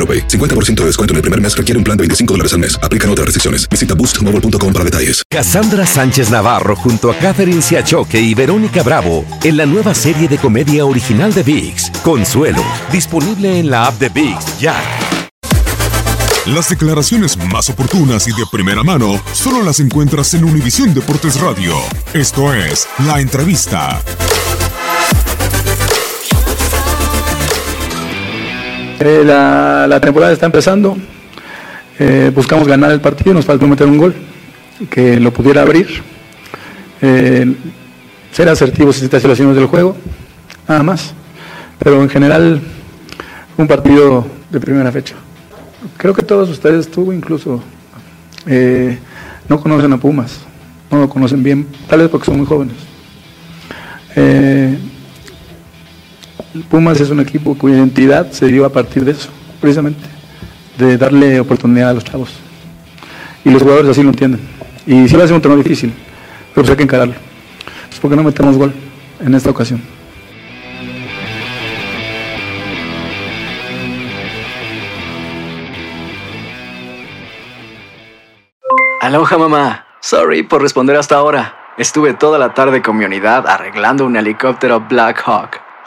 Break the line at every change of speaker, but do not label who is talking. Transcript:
AroPay. 50% de descuento en el primer mes requiere un plan de 25 dólares al mes. Aplican otras restricciones. Visita boostmobile.com para detalles.
Cassandra Sánchez Navarro junto a Catherine Siachoque y Verónica Bravo en la nueva serie de comedia original de VIX, Consuelo, disponible en la app de VIX ya.
Las declaraciones más oportunas y de primera mano solo las encuentras en Univisión Deportes Radio. Esto es La Entrevista.
Eh, la, temporada está empezando. Eh, buscamos ganar el partido, nos faltó meter un gol que lo pudiera abrir. Eh, ser asertivos en estas situaciones del juego, nada más. Pero en general, un partido de primera fecha. Creo que todos ustedes, tú incluso, no conocen a Pumas, no lo conocen bien, tal vez porque son muy jóvenes. Eh, Pumas es un equipo cuya identidad se dio a partir de eso, precisamente, de darle oportunidad a los chavos. Y los jugadores así lo entienden. Y sí va a ser un torneo difícil, pero pues hay que encararlo. Pues porque no metemos gol en esta ocasión.
Aloha mamá. Sorry por responder hasta ahora. Estuve toda la tarde con mi unidad arreglando un helicóptero Black Hawk.